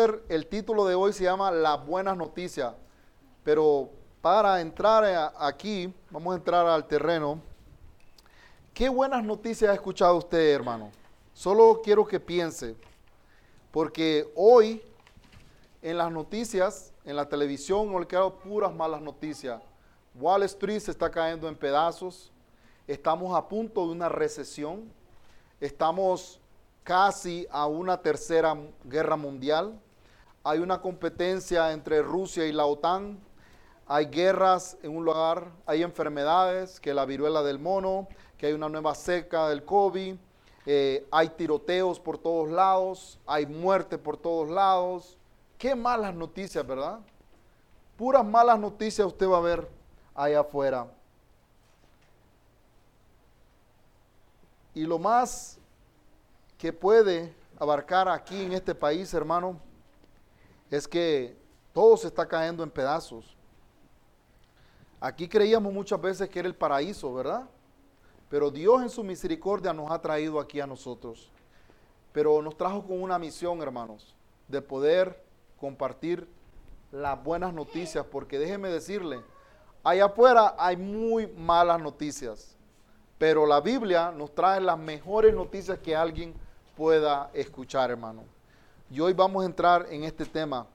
El título de hoy se llama Las buenas noticias, pero para entrar aquí, vamos a entrar al terreno. ¿Qué buenas noticias ha escuchado usted, hermano? Solo quiero que piense, porque hoy en las noticias, en la televisión, le quedan puras malas noticias. Wall Street se está cayendo en pedazos, estamos a punto de una recesión, estamos casi a una tercera guerra mundial, hay una competencia entre Rusia y la OTAN, hay guerras en un lugar, hay enfermedades, que la viruela del mono, que hay una nueva seca del COVID, eh, hay tiroteos por todos lados, hay muerte por todos lados. Qué malas noticias, ¿verdad? Puras malas noticias usted va a ver allá afuera. Y lo más que puede abarcar aquí en este país, hermano, es que todo se está cayendo en pedazos. Aquí creíamos muchas veces que era el paraíso, ¿verdad? Pero Dios en su misericordia nos ha traído aquí a nosotros. Pero nos trajo con una misión, hermanos, de poder compartir las buenas noticias, porque déjeme decirle, allá afuera hay muy malas noticias, pero la Biblia nos trae las mejores noticias que alguien pueda escuchar, hermano. Y hoy vamos a entrar en este tema.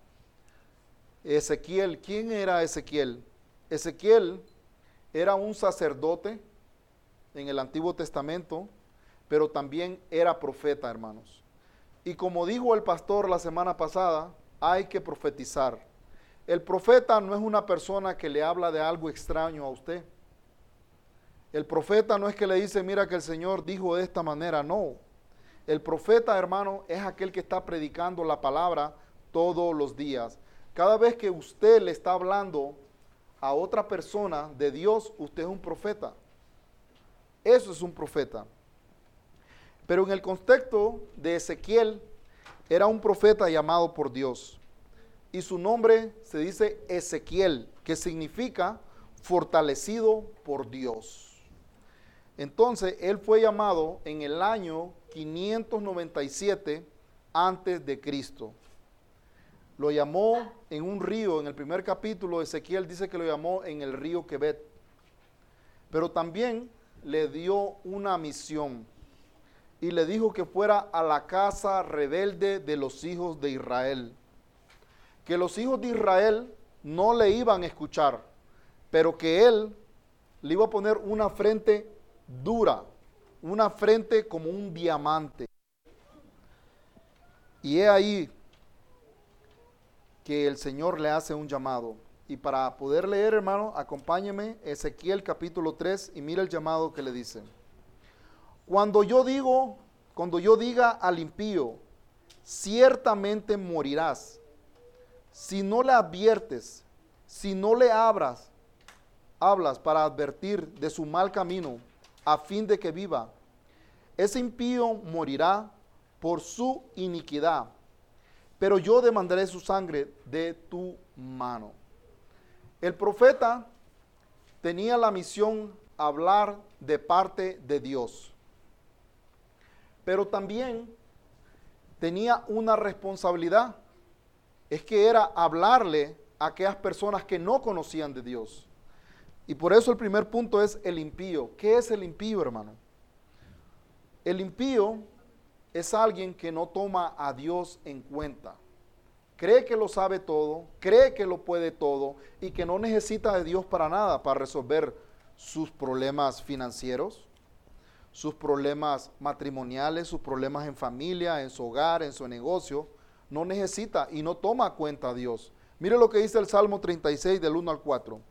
Ezequiel, ¿quién era Ezequiel? Ezequiel era un sacerdote en el Antiguo Testamento, pero también era profeta, hermanos. Y como dijo el pastor la semana pasada, hay que profetizar. El profeta no es una persona que le habla de algo extraño a usted. El profeta no es que le dice, mira que el Señor dijo de esta manera, no. El profeta, hermano, es aquel que está predicando la palabra todos los días. Cada vez que usted le está hablando a otra persona de Dios, usted es un profeta. Eso es un profeta. Pero en el contexto de Ezequiel, era un profeta llamado por Dios. Y su nombre se dice Ezequiel, que significa fortalecido por Dios. Entonces, él fue llamado en el año 597 antes de Cristo. Lo llamó en un río, en el primer capítulo, Ezequiel dice que lo llamó en el río Quebet. Pero también le dio una misión y le dijo que fuera a la casa rebelde de los hijos de Israel. Que los hijos de Israel no le iban a escuchar, pero que él le iba a poner una frente dura, una frente como un diamante. Y he ahí que el Señor le hace un llamado. Y para poder leer, hermano, acompáñeme Ezequiel capítulo 3 y mira el llamado que le dice. Cuando yo digo, cuando yo diga al impío, ciertamente morirás, si no le adviertes, si no le abras, hablas para advertir de su mal camino, a fin de que viva, ese impío morirá por su iniquidad, pero yo demandaré su sangre de tu mano. El profeta tenía la misión hablar de parte de Dios pero también tenía una responsabilidad. Es que era hablarle a aquellas personas que no conocían de Dios. Y por eso el primer punto es el impío. ¿Qué es el impío, hermano? El impío es alguien que no toma a Dios en cuenta. Cree que lo sabe todo, cree que lo puede todo y que no necesita de Dios para nada, para resolver sus problemas financieros, sus problemas matrimoniales, sus problemas en familia, en su hogar, en su negocio, no necesita y no toma cuenta a Dios. Mire lo que dice el Salmo 36 del 1 al 4.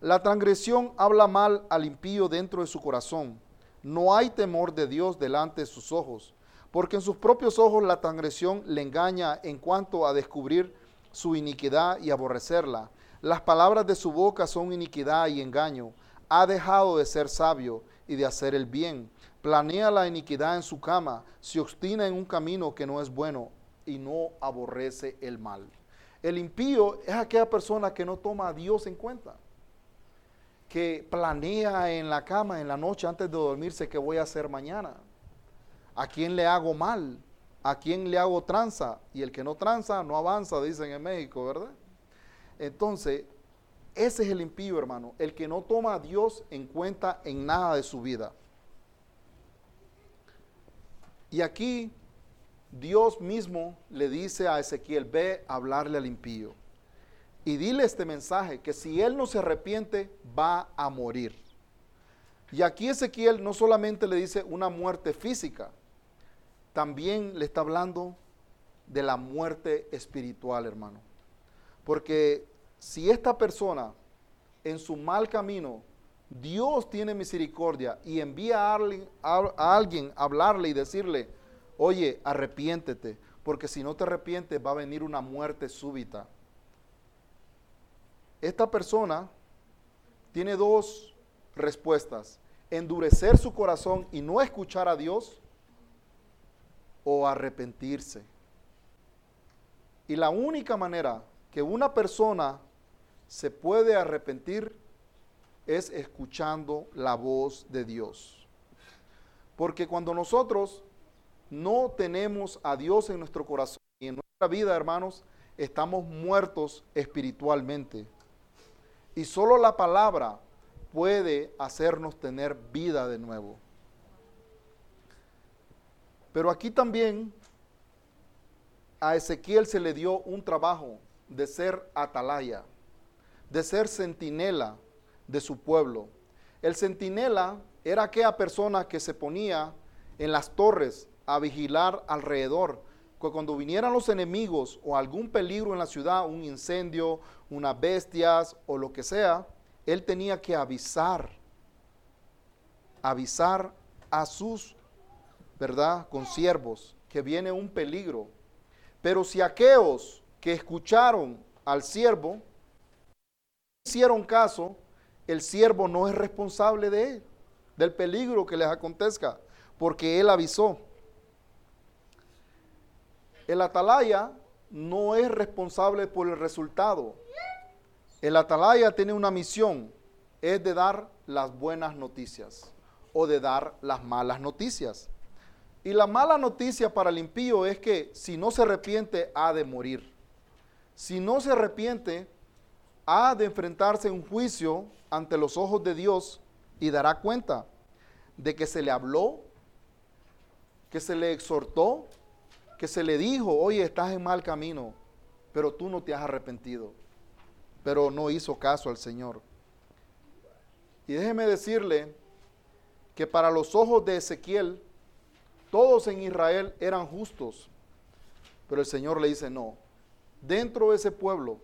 La transgresión habla mal al impío dentro de su corazón. No hay temor de Dios delante de sus ojos, porque en sus propios ojos la transgresión le engaña en cuanto a descubrir su iniquidad y aborrecerla. Las palabras de su boca son iniquidad y engaño. Ha dejado de ser sabio y de hacer el bien. Planea la iniquidad en su cama, se obstina en un camino que no es bueno y no aborrece el mal. El impío es aquella persona que no toma a Dios en cuenta, que planea en la cama, en la noche, antes de dormirse, qué voy a hacer mañana, a quién le hago mal, ¿a quién le hago tranza? Y el que no tranza no avanza, dicen en México, ¿verdad? Entonces, ese es el impío, hermano, el que no toma a Dios en cuenta en nada de su vida. Y aquí Dios mismo le dice a Ezequiel, ve a hablarle al impío. Y dile este mensaje, que si él no se arrepiente, va a morir. Y aquí Ezequiel no solamente le dice una muerte física, también le está hablando de la muerte espiritual, hermano. Porque si esta persona en su mal camino, Dios tiene misericordia y envía a alguien a, hablarle y decirle, oye, arrepiéntete, porque si no te arrepientes va a venir una muerte súbita. Esta persona tiene dos respuestas. Endurecer su corazón y no escuchar a Dios o arrepentirse. Y la única manera que una persona se puede arrepentir es escuchando la voz de Dios. Porque cuando nosotros no tenemos a Dios en nuestro corazón y en nuestra vida, hermanos, estamos muertos espiritualmente. Y solo la palabra puede hacernos tener vida de nuevo. Pero aquí también a Ezequiel se le dio un trabajo de ser atalaya, de ser centinela de su pueblo. El centinela era aquella persona que se ponía en las torres a vigilar alrededor, que cuando vinieran los enemigos o algún peligro en la ciudad, un incendio, unas bestias o lo que sea, él tenía que avisar, avisar a sus, ¿verdad?, consiervos que viene un peligro. Pero si aquellos que escucharon al siervo hicieron caso, el siervo no es responsable de él, del peligro que les acontezca, porque él avisó. El atalaya no es responsable por el resultado. El atalaya tiene una misión, es de dar las buenas noticias o de dar las malas noticias. Y la mala noticia para el impío es que si no se arrepiente, ha de morir. Si no se arrepiente, ha de enfrentarse a un juicio ante los ojos de Dios y dará cuenta de que se le habló, que se le exhortó, que se le dijo, oye, estás en mal camino, pero tú no te has arrepentido. Pero no hizo caso al Señor. Y déjeme decirle que para los ojos de Ezequiel, todos en Israel eran justos. Pero el Señor le dice, no, dentro de ese pueblo,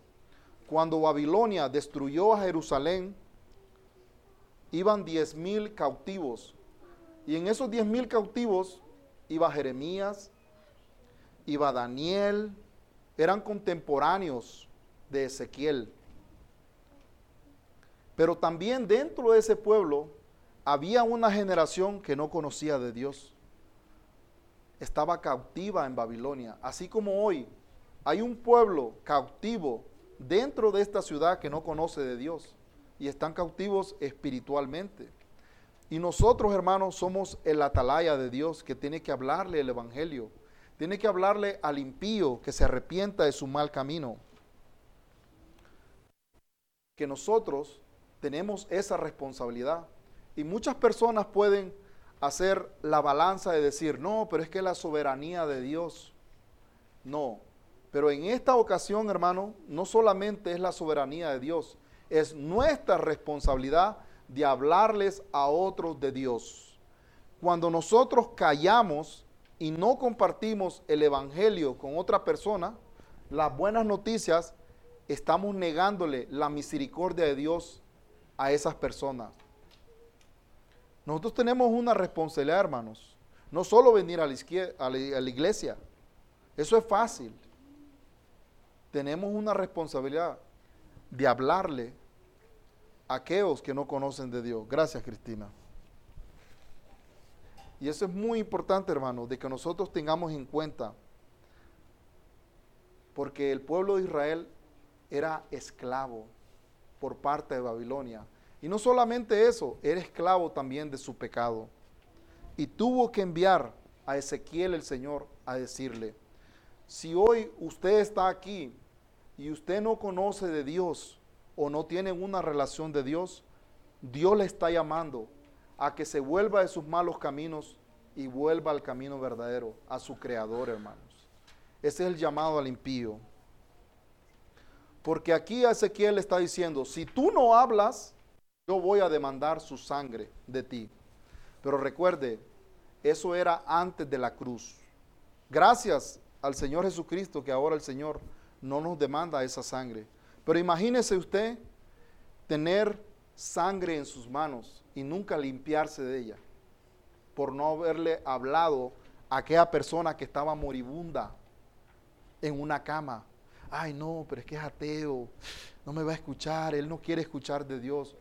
cuando Babilonia destruyó a Jerusalén, iban diez mil cautivos. Y en esos diez mil cautivos iba Jeremías, iba Daniel, eran contemporáneos de Ezequiel. Pero también dentro de ese pueblo había una generación que no conocía de Dios. Estaba cautiva en Babilonia. Así como hoy hay un pueblo cautivo dentro de esta ciudad que no conoce de Dios y están cautivos espiritualmente. Y nosotros, hermanos, somos el atalaya de Dios que tiene que hablarle el Evangelio tiene que hablarle al impío que se arrepienta de su mal camino. Que nosotros tenemos esa responsabilidad. Y muchas personas pueden hacer la balanza de decir, no, pero es que la soberanía de Dios. No, pero en esta ocasión, hermano, no solamente es la soberanía de Dios, es nuestra responsabilidad de hablarles a otros de Dios. Cuando nosotros callamos y no compartimos el Evangelio con otra persona, las buenas noticias, estamos negándole la misericordia de Dios a esas personas. Nosotros tenemos una responsabilidad, hermanos. No solo venir a la, a la iglesia. Eso es fácil. Tenemos una responsabilidad de hablarle a aquellos que no conocen de Dios. Gracias, Cristina. Y eso es muy importante, hermano, de que nosotros tengamos en cuenta, porque el pueblo de Israel era esclavo por parte de Babilonia. Y no solamente eso, era esclavo también de su pecado. Y tuvo que enviar a Ezequiel el Señor a decirle, si hoy usted está aquí y usted no conoce de Dios o no tiene una relación de Dios, Dios le está llamando a que se vuelva de sus malos caminos y vuelva al camino verdadero, a su creador, hermanos. Ese es el llamado al impío. Porque aquí Ezequiel está diciendo, si tú no hablas, yo voy a demandar su sangre de ti. Pero recuerde, eso era antes de la cruz. Gracias al Señor Jesucristo que ahora el Señor no nos demanda esa sangre. Pero imagínese usted tener sangre en sus manos y nunca limpiarse de ella por no haberle hablado a aquella persona que estaba moribunda en una cama. Ay, no, pero es que es ateo, no me va a escuchar, él no quiere escuchar de Dios.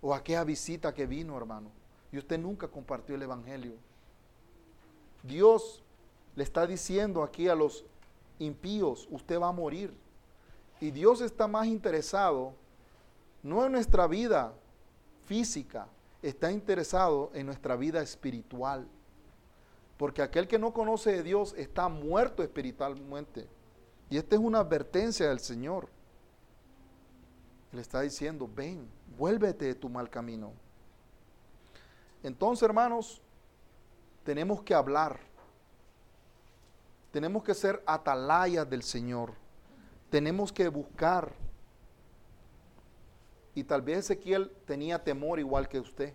O aquella visita que vino, hermano, y usted nunca compartió el Evangelio. Dios le está diciendo aquí a los impíos, usted va a morir. Y Dios está más interesado, no en nuestra vida física, está interesado en nuestra vida espiritual. Porque aquel que no conoce de Dios está muerto espiritualmente. Y esta es una advertencia del Señor. Le está diciendo, ven, vuélvete de tu mal camino. Entonces, hermanos, tenemos que hablar. Tenemos que ser atalayas del Señor. Tenemos que buscar y tal vez Ezequiel tenía temor igual que usted,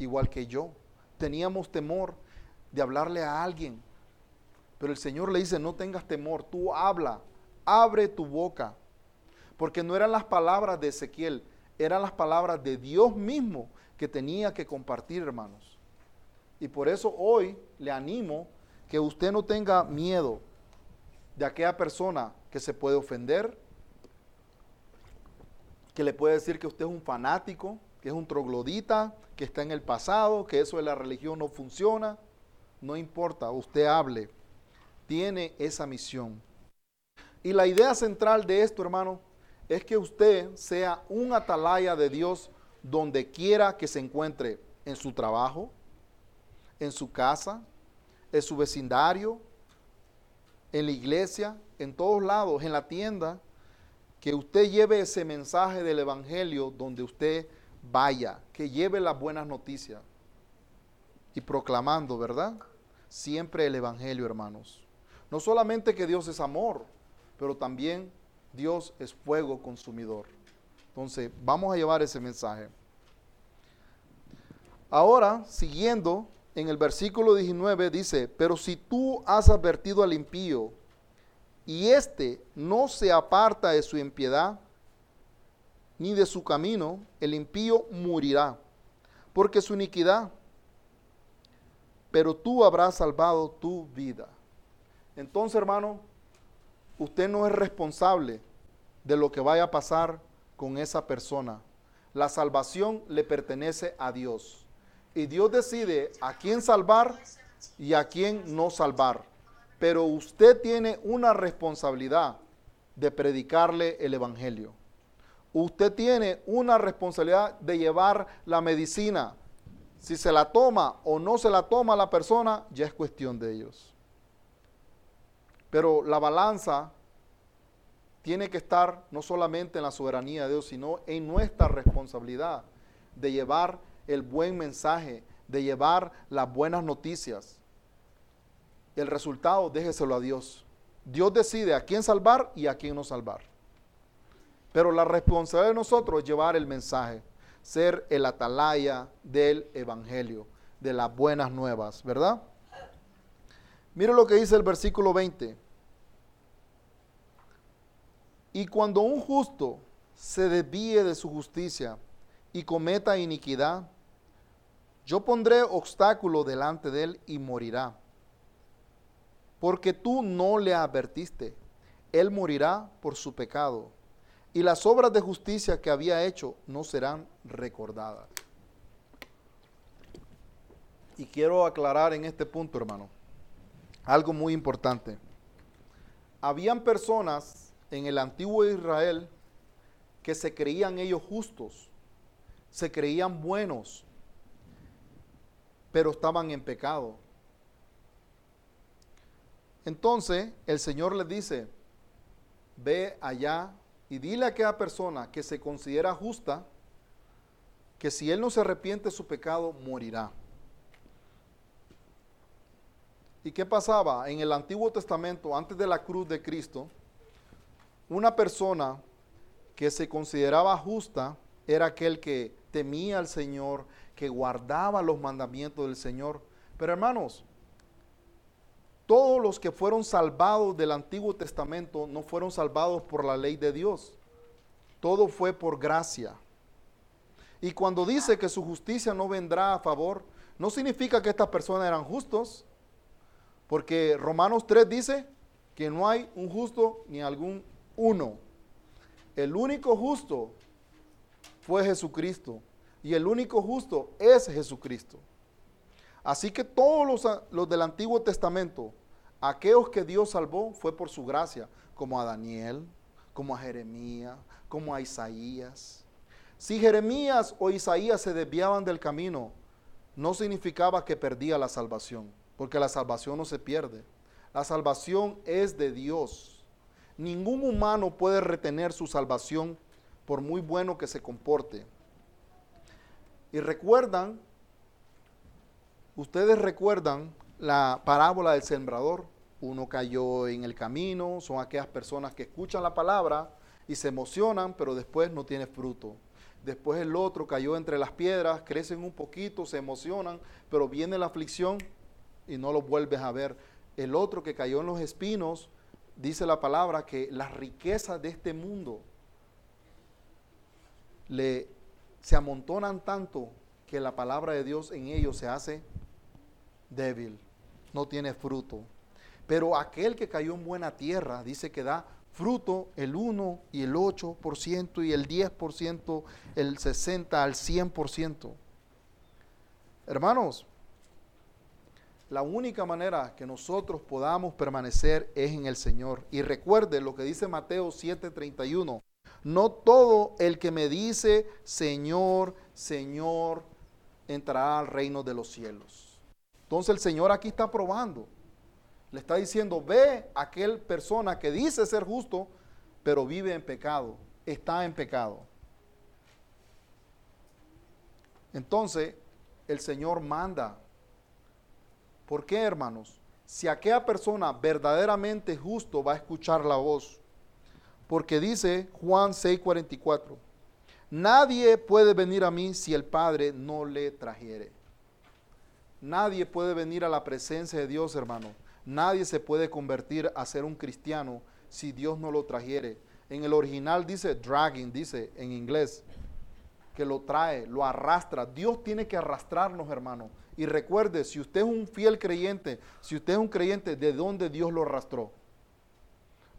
igual que yo. Teníamos temor de hablarle a alguien. Pero el Señor le dice, no tengas temor, tú habla, abre tu boca. Porque no eran las palabras de Ezequiel, eran las palabras de Dios mismo que tenía que compartir, hermanos. Y por eso hoy le animo que usted no tenga miedo de aquella persona que se puede ofender, que le puede decir que usted es un fanático, que es un troglodita, que está en el pasado, que eso de la religión no funciona. No importa, usted hable. Tiene esa misión. Y la idea central de esto, hermano, es que usted sea un atalaya de Dios donde quiera que se encuentre, en su trabajo, en su casa, en su vecindario, en la iglesia, en todos lados, en la tienda, que usted lleve ese mensaje del Evangelio donde usted vaya, que lleve las buenas noticias y proclamando, ¿verdad? Siempre el Evangelio, hermanos. No solamente que Dios es amor, pero también Dios es fuego consumidor. Entonces, vamos a llevar ese mensaje. Ahora, siguiendo, en el versículo 19 dice, pero si tú has advertido al impío, y éste no se aparta de su impiedad ni de su camino, el impío morirá, porque su iniquidad, pero tú habrás salvado tu vida. Entonces, hermano, usted no es responsable de lo que vaya a pasar con esa persona. La salvación le pertenece a Dios. Y Dios decide a quién salvar y a quién no salvar pero usted tiene una responsabilidad de predicarle el Evangelio. Usted tiene una responsabilidad de llevar la medicina. Si se la toma o no se la toma la persona, ya es cuestión de ellos. Pero la balanza tiene que estar no solamente en la soberanía de Dios, sino en nuestra responsabilidad de llevar el buen mensaje, de llevar las buenas noticias el resultado déjeselo a Dios. Dios decide a quién salvar y a quién no salvar. Pero la responsabilidad de nosotros es llevar el mensaje, ser el atalaya del Evangelio, de las buenas nuevas, ¿verdad? Mire lo que dice el versículo 20. Y cuando un justo se desvíe de su justicia y cometa iniquidad, yo pondré obstáculo delante de él y morirá porque tú no le advertiste. Él morirá por su pecado, y las obras de justicia que había hecho no serán recordadas. Y quiero aclarar en este punto, hermano, algo muy importante. Habían personas en el antiguo Israel que se creían ellos justos, se creían buenos, pero estaban en pecado Entonces el Señor le dice, ve allá y dile a aquella persona que se considera justa, que si él no se arrepiente de su pecado, morirá. ¿Y qué pasaba? En el Antiguo Testamento, antes de la cruz de Cristo, una persona que se consideraba justa era aquel que temía al Señor, que guardaba los mandamientos del Señor. Pero hermanos, todos los que fueron salvados del Antiguo Testamento no fueron salvados por la ley de Dios. Todo fue por gracia. Y cuando dice que su justicia no vendrá a favor, no significa que estas personas eran justos, porque Romanos 3 dice que no hay un justo ni algún uno. El único justo fue Jesucristo. Y el único justo es Jesucristo. Así que todos los, los, del Antiguo Testamento, aquellos que Dios salvó, fue por su gracia, como a Daniel, como a Jeremías, como a Isaías. Si Jeremías o Isaías se desviaban del camino, no significaba que perdía la salvación porque la salvación no se pierde. La salvación es de Dios. Ningún humano puede retener su salvación por muy bueno que se comporte. Y recuerdan, ustedes recuerdan la parábola del sembrador. Uno cayó en el camino, son aquellas personas que escuchan la palabra y se emocionan, pero después no tiene fruto. Después el otro cayó entre las piedras, crecen un poquito, se emocionan, pero viene la aflicción y no lo vuelves a ver. El otro que cayó en los espinos, dice la palabra que las riquezas de este mundo le, se amontonan tanto que la palabra de Dios en ellos se hace débil, no tiene fruto. Pero aquel que cayó en buena tierra dice que da fruto el 1 y el 8% y el 10%, el 60 al 100%. Hermanos, la única manera que nosotros podamos permanecer es en el Señor. Y recuerde lo que dice Mateo 7:31. No todo el que me dice, Señor, Señor, entrará al reino de los cielos. Entonces el Señor aquí está probando. Le está diciendo, ve aquel persona que dice ser justo, pero vive en pecado, está en pecado. Entonces el Señor manda ¿Por qué, hermanos? Si aquella persona verdaderamente justo va a escuchar la voz. Porque dice Juan 6:44, nadie puede venir a mí si el Padre no le trajere. Nadie puede venir a la presencia de Dios, hermano. Nadie se puede convertir a ser un cristiano si Dios no lo trajere. En el original dice dragging, dice en inglés, que lo trae, lo arrastra. Dios tiene que arrastrarnos, hermano. Y recuerde, si usted es un fiel creyente, si usted es un creyente, ¿de dónde Dios lo arrastró?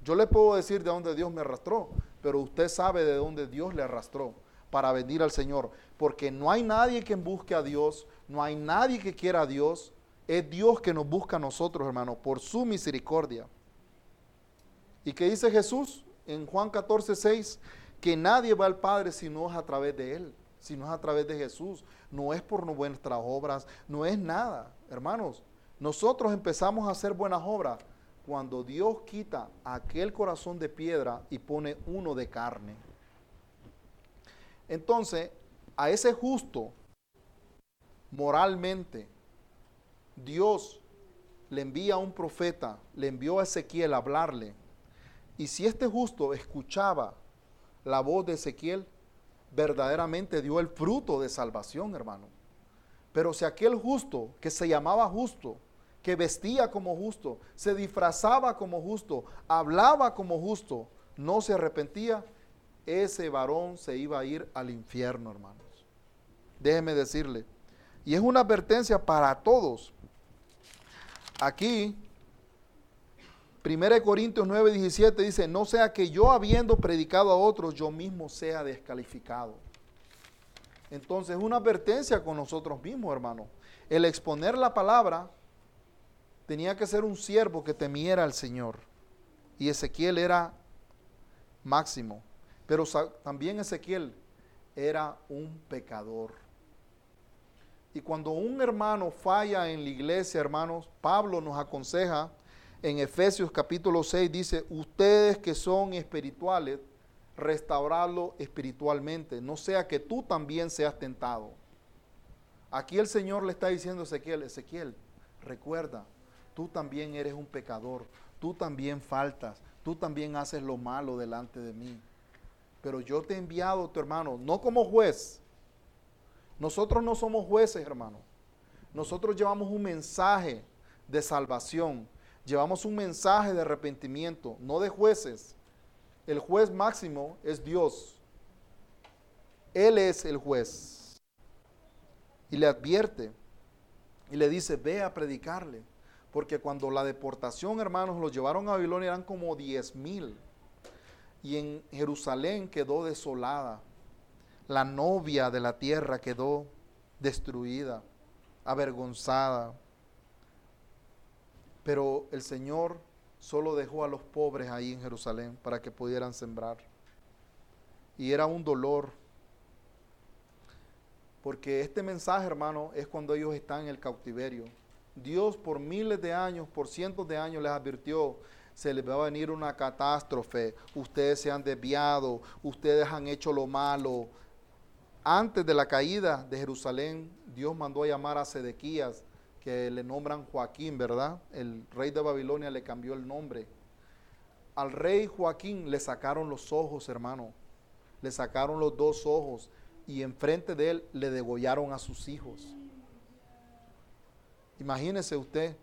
Yo le puedo decir de dónde Dios me arrastró, pero usted sabe de dónde Dios le arrastró para venir al Señor. Porque no hay nadie que busque a Dios, no hay nadie que quiera a Dios. Es Dios que nos busca a nosotros, hermano, por su misericordia. ¿Y qué dice Jesús en Juan 14, 6? Que nadie va al Padre si no es a través de Él si no es a través de Jesús, no es por nuestras obras, no es nada. Hermanos, nosotros empezamos a hacer buenas obras cuando Dios quita aquel corazón de piedra y pone uno de carne. Entonces, a ese justo, moralmente, Dios le envía a un profeta, le envió a Ezequiel a hablarle. Y si este justo escuchaba la voz de Ezequiel, verdaderamente dio el fruto de salvación, hermano. Pero si aquel justo, que se llamaba justo, que vestía como justo, se disfrazaba como justo, hablaba como justo, no se arrepentía, ese varón se iba a ir al infierno, hermanos. Déjeme decirle. Y es una advertencia para todos. Aquí 1 Corintios 9, 17 dice, no sea que yo habiendo predicado a otros, yo mismo sea descalificado. Entonces, una advertencia con nosotros mismos, hermano. El exponer la palabra tenía que ser un siervo que temiera al Señor. Y Ezequiel era máximo. Pero también Ezequiel era un pecador. Y cuando un hermano falla en la iglesia, hermanos, Pablo nos aconseja en Efesios capítulo 6 dice, ustedes que son espirituales, restaurarlo espiritualmente, no sea que tú también seas tentado. Aquí el Señor le está diciendo a Ezequiel, Ezequiel, recuerda, tú también eres un pecador, tú también faltas, tú también haces lo malo delante de mí. Pero yo te he enviado, tu hermano, no como juez. Nosotros no somos jueces, hermano. Nosotros llevamos un mensaje de salvación. Llevamos un mensaje de arrepentimiento, no de jueces. El juez máximo es Dios. Él es el juez. Y le advierte y le dice, ve a predicarle. Porque cuando la deportación, hermanos, los llevaron a Babilonia eran como diez mil. Y en Jerusalén quedó desolada. La novia de la tierra quedó destruida, avergonzada. Pero el Señor solo dejó a los pobres ahí en Jerusalén para que pudieran sembrar. Y era un dolor. Porque este mensaje, hermano, es cuando ellos están en el cautiverio. Dios por miles de años, por cientos de años les advirtió, se les va a venir una catástrofe, ustedes se han desviado, ustedes han hecho lo malo. Antes de la caída de Jerusalén, Dios mandó a llamar a Sedequías que le nombran Joaquín, ¿verdad? El rey de Babilonia le cambió el nombre. Al rey Joaquín le sacaron los ojos, hermano. Le sacaron los dos ojos y enfrente de él le degollaron a sus hijos. Imagínese usted,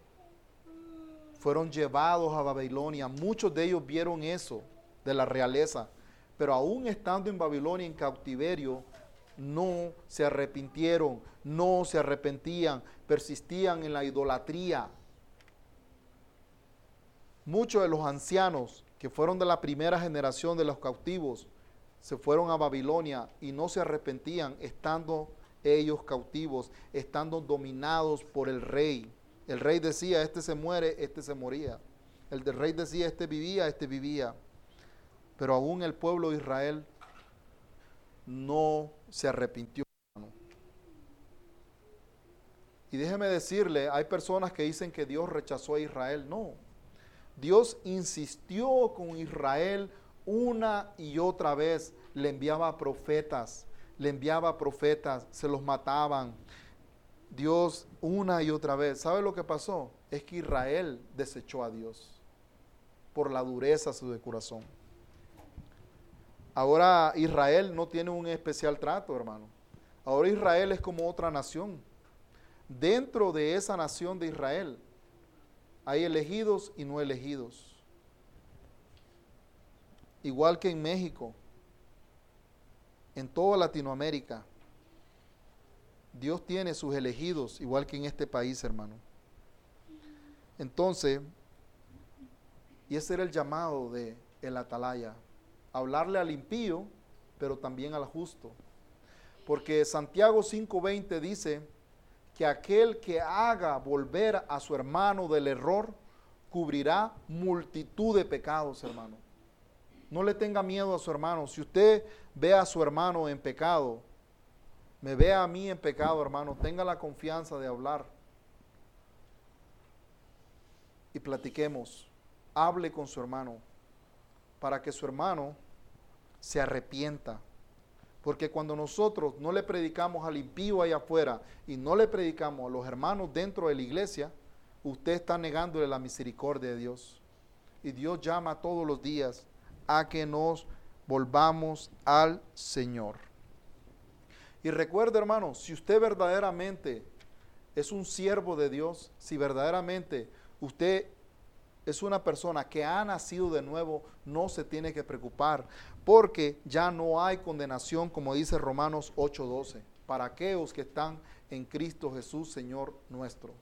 fueron llevados a Babilonia. Muchos de ellos vieron eso de la realeza. Pero aún estando en Babilonia en cautiverio, no se arrepintieron, no se arrepentían, persistían en la idolatría. Muchos de los ancianos que fueron de la primera generación de los cautivos se fueron a Babilonia y no se arrepentían estando ellos cautivos, estando dominados por el rey. El rey decía, este se muere, este se moría. El del rey decía, este vivía, este vivía. Pero aún el pueblo de Israel no se arrepintió. Y déjeme decirle, hay personas que dicen que Dios rechazó a Israel. No. Dios insistió con Israel una y otra vez. Le enviaba profetas, le enviaba profetas, se los mataban. Dios una y otra vez. ¿Sabe lo que pasó? Es que Israel desechó a Dios por la dureza de su corazón. Ahora Israel no tiene un especial trato, hermano. Ahora Israel es como otra nación. Dentro de esa nación de Israel hay elegidos y no elegidos. Igual que en México, en toda Latinoamérica, Dios tiene sus elegidos, igual que en este país, hermano. Entonces, y ese era el llamado de el atalaya, hablarle al impío, pero también al justo. Porque Santiago 5:20 dice que aquel que haga volver a su hermano del error, cubrirá multitud de pecados, hermano. No le tenga miedo a su hermano. Si usted ve a su hermano en pecado, me ve a mí en pecado, hermano, tenga la confianza de hablar. Y platiquemos. Hable con su hermano para que su hermano se arrepienta. Porque cuando nosotros no le predicamos al impío allá afuera y no le predicamos a los hermanos dentro de la iglesia, usted está negándole la misericordia de Dios. Y Dios llama todos los días a que nos volvamos al Señor. Y recuerde, hermano, si usted verdaderamente es un siervo de Dios, si verdaderamente usted es una persona que ha nacido de nuevo, no se tiene que preocupar, porque ya no hay condenación, como dice Romanos 8:12, para aquellos que están en Cristo Jesús, Señor nuestro.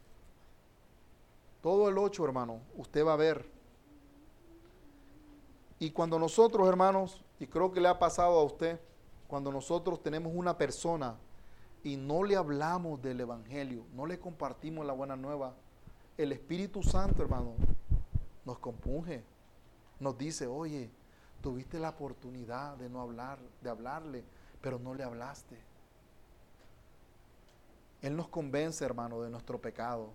Todo el 8, hermano, usted va a ver. Y cuando nosotros, hermanos, y creo que le ha pasado a usted, cuando nosotros tenemos una persona y no le hablamos del Evangelio, no le compartimos la buena nueva, el Espíritu Santo, hermano, nos compunge, nos dice, oye, tuviste la oportunidad de no hablar, de hablarle, pero no le hablaste. Él nos convence, hermano, de nuestro pecado.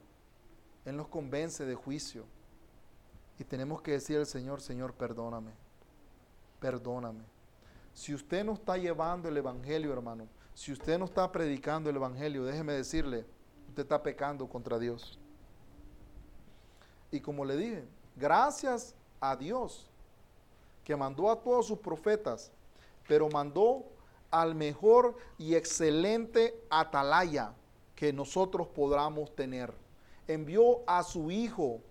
Él nos convence de juicio. Y tenemos que decir al Señor, Señor, perdóname, perdóname. Si usted no está llevando el Evangelio, hermano, si usted no está predicando el Evangelio, déjeme decirle, usted está pecando contra Dios. Y como le dije, gracias a Dios que mandó a todos sus profetas, pero mandó al mejor y excelente atalaya que nosotros podamos tener. Envió a su Hijo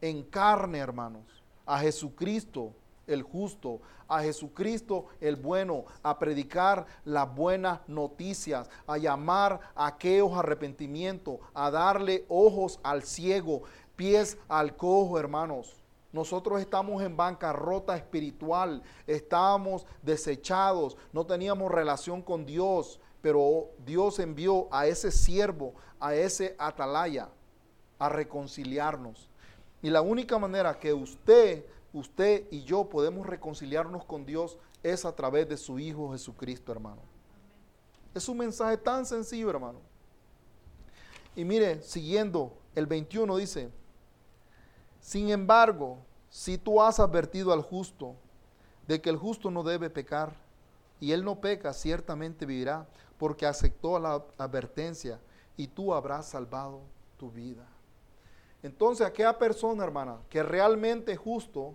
en carne, hermanos, a Jesucristo el justo, a Jesucristo el bueno, a predicar las buenas noticias, a llamar a aquellos arrepentimiento, a darle ojos al ciego, pies al cojo, hermanos. Nosotros estamos en bancarrota espiritual, estábamos desechados, no teníamos relación con Dios, pero Dios envió a ese siervo, a ese atalaya, a reconciliarnos. Y la única manera que usted, usted y yo podemos reconciliarnos con Dios es a través de su Hijo Jesucristo, hermano. Es un mensaje tan sencillo, hermano. Y mire, siguiendo, el 21 dice, sin embargo, si tú has advertido al justo de que el justo no debe pecar, y él no peca, ciertamente vivirá, porque aceptó la advertencia, y tú habrás salvado tu vida. Entonces, aquella persona, hermana, que realmente es justo,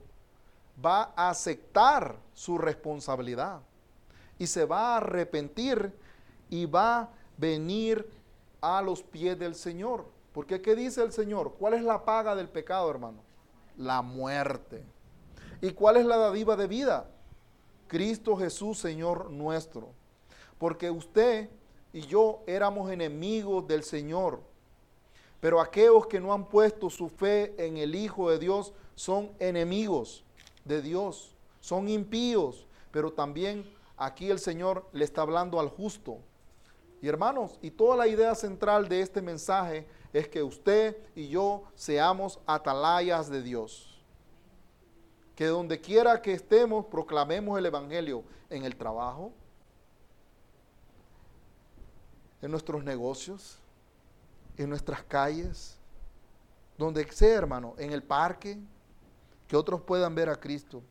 va a aceptar su responsabilidad y se va a arrepentir y va a venir a los pies del Señor. Porque ¿qué dice el Señor? ¿Cuál es la paga del pecado, hermano? La muerte. ¿Y cuál es la dadiva de vida? Cristo Jesús, Señor nuestro. Porque usted y yo éramos enemigos del Señor. Pero aquellos que no han puesto su fe en el Hijo de Dios son enemigos de Dios, son impíos. Pero también aquí el Señor le está hablando al justo. Y hermanos, y toda la idea central de este mensaje es que usted y yo seamos atalayas de Dios. Que donde quiera que estemos, proclamemos el Evangelio en el trabajo, en nuestros negocios, en nuestras calles, donde sea, hermano, en el parque, que otros puedan ver a Cristo.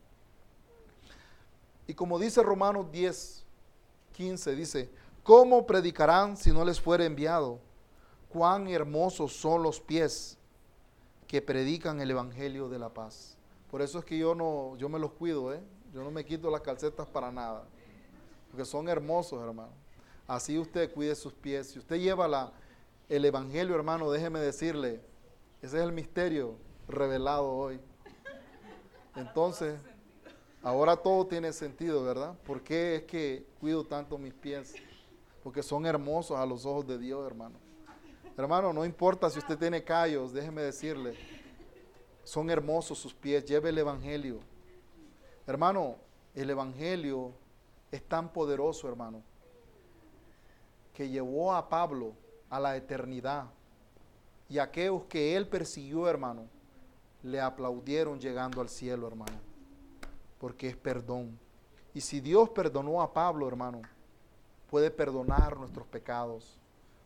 Y como dice Romanos 10, 15, dice, ¿cómo predicarán si no les fuera enviado? cuán hermosos son los pies que predican el Evangelio de la paz. Por eso es que yo no, yo me los cuido, ¿eh? Yo no me quito las calcetas para nada. Porque son hermosos, hermano. Así usted cuide sus pies. Si usted lleva la, el Evangelio, hermano, déjeme decirle, ese es el misterio revelado hoy. Entonces, ahora todo tiene sentido, ¿verdad? ¿Por qué es que cuido tanto mis pies? Porque son hermosos a los ojos de Dios, hermano. Hermano, no importa si usted tiene callos, déjeme decirle, son hermosos sus pies, lleve el Evangelio. Hermano, el Evangelio es tan poderoso, hermano, que llevó a Pablo a la eternidad. Y aquellos que él persiguió, hermano, le aplaudieron llegando al cielo, hermano, porque es perdón. Y si Dios perdonó a Pablo, hermano, puede perdonar nuestros pecados.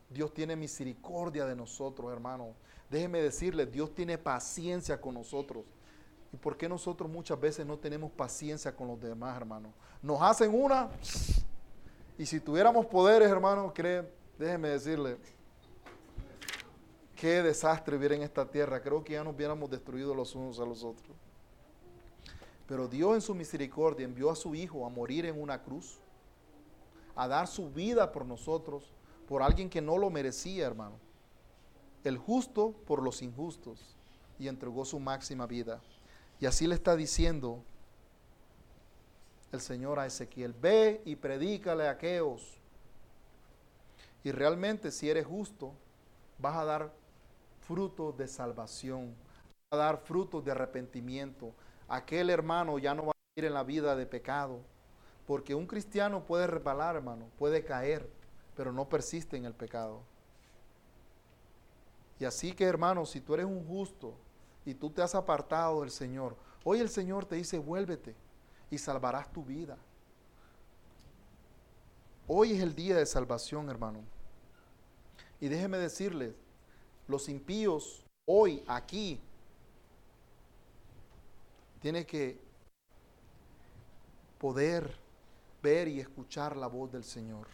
Dios tiene misericordia de nosotros, hermano. Déjeme decirle, Dios tiene paciencia con nosotros. ¿Y por qué nosotros muchas veces no tenemos paciencia con los demás, hermano? Nos hacen una y si tuviéramos poderes, hermano, cree, déjeme decirle, qué desastre hubiera en esta tierra. Creo que ya nos hubiéramos destruido los unos a los otros. Pero Dios en su misericordia envió a su Hijo a morir en una cruz, a dar su vida por nosotros por alguien que no lo merecía, hermano. El justo por los injustos y entregó su máxima vida. Y así le está diciendo el Señor a Ezequiel, ve y predícale a aquellos. Y realmente si eres justo, vas a dar frutos de salvación, vas a dar frutos de arrepentimiento. Aquel hermano ya no va a ir en la vida de pecado, porque un cristiano puede repalar, hermano, puede caer pero no persiste en el pecado. Y así que hermano, si tú eres un justo y tú te has apartado del Señor, hoy el Señor te dice, vuélvete y salvarás tu vida. Hoy es el día de salvación, hermano. Y déjeme decirles, los impíos hoy aquí Tiene que poder ver y escuchar la voz del Señor.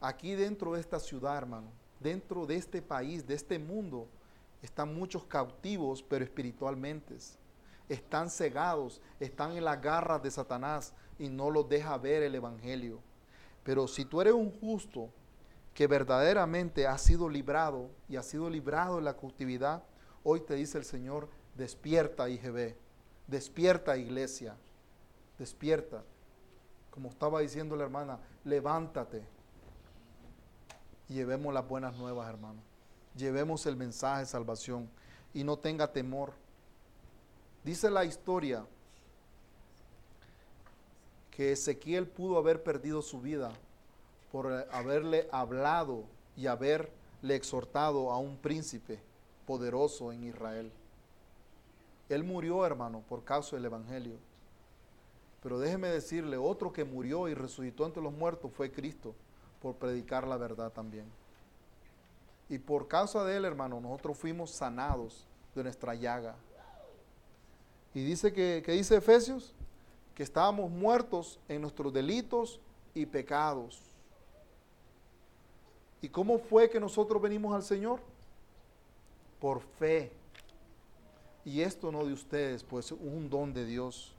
Aquí dentro de esta ciudad, hermano, dentro de este país, de este mundo, están muchos cautivos, pero espiritualmente. Están cegados, están en las garras de Satanás y no los deja ver el Evangelio. Pero si tú eres un justo que verdaderamente ha sido librado y ha sido librado de la cautividad, hoy te dice el Señor, despierta IGB, despierta iglesia, despierta. Como estaba diciendo la hermana, levántate y llevemos las buenas nuevas, hermano. Llevemos el mensaje de salvación y no tenga temor. Dice la historia que Ezequiel pudo haber perdido su vida por haberle hablado y haberle exhortado a un príncipe poderoso en Israel. Él murió, hermano, por causa del Evangelio. Pero déjeme decirle, otro que murió y resucitó entre los muertos fue Cristo, por predicar la verdad también. Y por causa de él, hermano, nosotros fuimos sanados de nuestra llaga. Y dice que, dice Efesios, que estábamos muertos en nuestros delitos y pecados. ¿Y cómo fue que nosotros venimos al Señor? Por fe. Y esto no de ustedes, pues es un don de Dios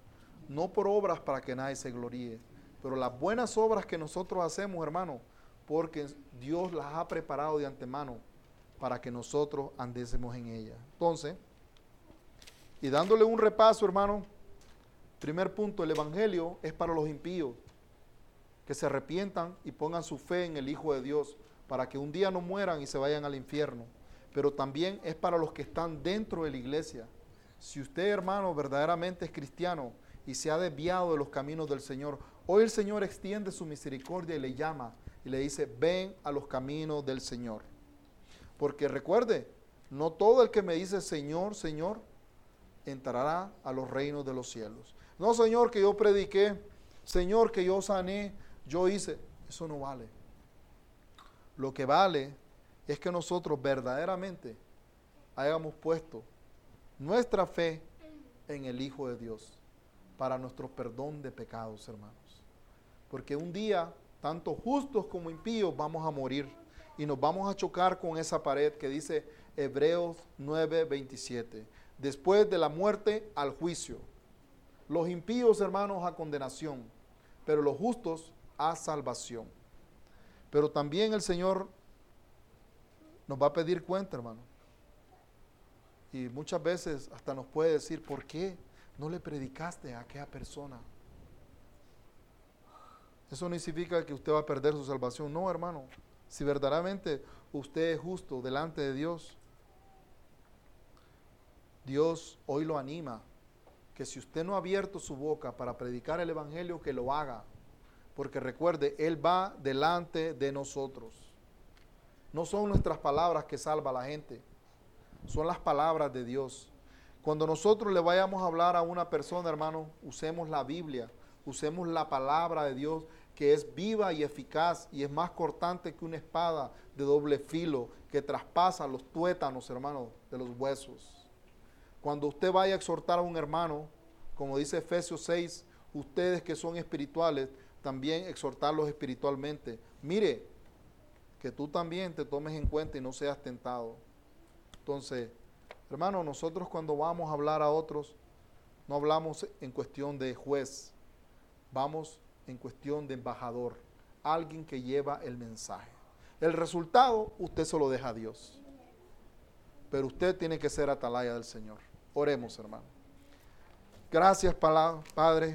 no por obras para que nadie se gloríe, pero las buenas obras que nosotros hacemos, hermano, porque Dios las ha preparado de antemano para que nosotros andésemos en ellas. Entonces, y dándole un repaso, hermano, primer punto, el Evangelio es para los impíos, que se arrepientan y pongan su fe en el Hijo de Dios, para que un día no mueran y se vayan al infierno. Pero también es para los que están dentro de la iglesia. Si usted, hermano, verdaderamente es cristiano, y se ha desviado de los caminos del Señor. Hoy el Señor extiende su misericordia y le llama y le dice, ven a los caminos del Señor. Porque recuerde, no todo el que me dice Señor, Señor, entrará a los reinos de los cielos. No, Señor, que yo prediqué, Señor, que yo sané, yo hice. Eso no vale. Lo que vale es que nosotros verdaderamente hayamos puesto nuestra fe en el Hijo de Dios para nuestro perdón de pecados, hermanos. Porque un día, tanto justos como impíos, vamos a morir y nos vamos a chocar con esa pared que dice Hebreos 9:27. Después de la muerte al juicio. Los impíos, hermanos, a condenación, pero los justos a salvación. Pero también el Señor nos va a pedir cuenta, hermano. Y muchas veces hasta nos puede decir, ¿por qué? no le predicaste a aquella persona. Eso no significa que usted va a perder su salvación. No, hermano. Si verdaderamente usted es justo delante de Dios, Dios hoy lo anima. Que si usted no ha abierto su boca para predicar el Evangelio, que lo haga. Porque recuerde, Él va delante de nosotros. No son nuestras palabras que salva a la gente, son las palabras de Dios. Cuando nosotros le vayamos a hablar a una persona, hermano, usemos la Biblia, usemos la palabra de Dios que es viva y eficaz y es más cortante que una espada de doble filo que traspasa los tuétanos, hermano, de los huesos. Cuando usted vaya a exhortar a un hermano, como dice Efesios 6, ustedes que son espirituales, también exhortarlos espiritualmente. Mire, que tú también te tomes en cuenta y no seas tentado. Entonces, Hermano, nosotros cuando vamos a hablar a otros, no hablamos en cuestión de juez, vamos en cuestión de embajador, alguien que lleva el mensaje. El resultado usted se lo deja a Dios, pero usted tiene que ser atalaya del Señor. Oremos, hermano. Gracias, Padre.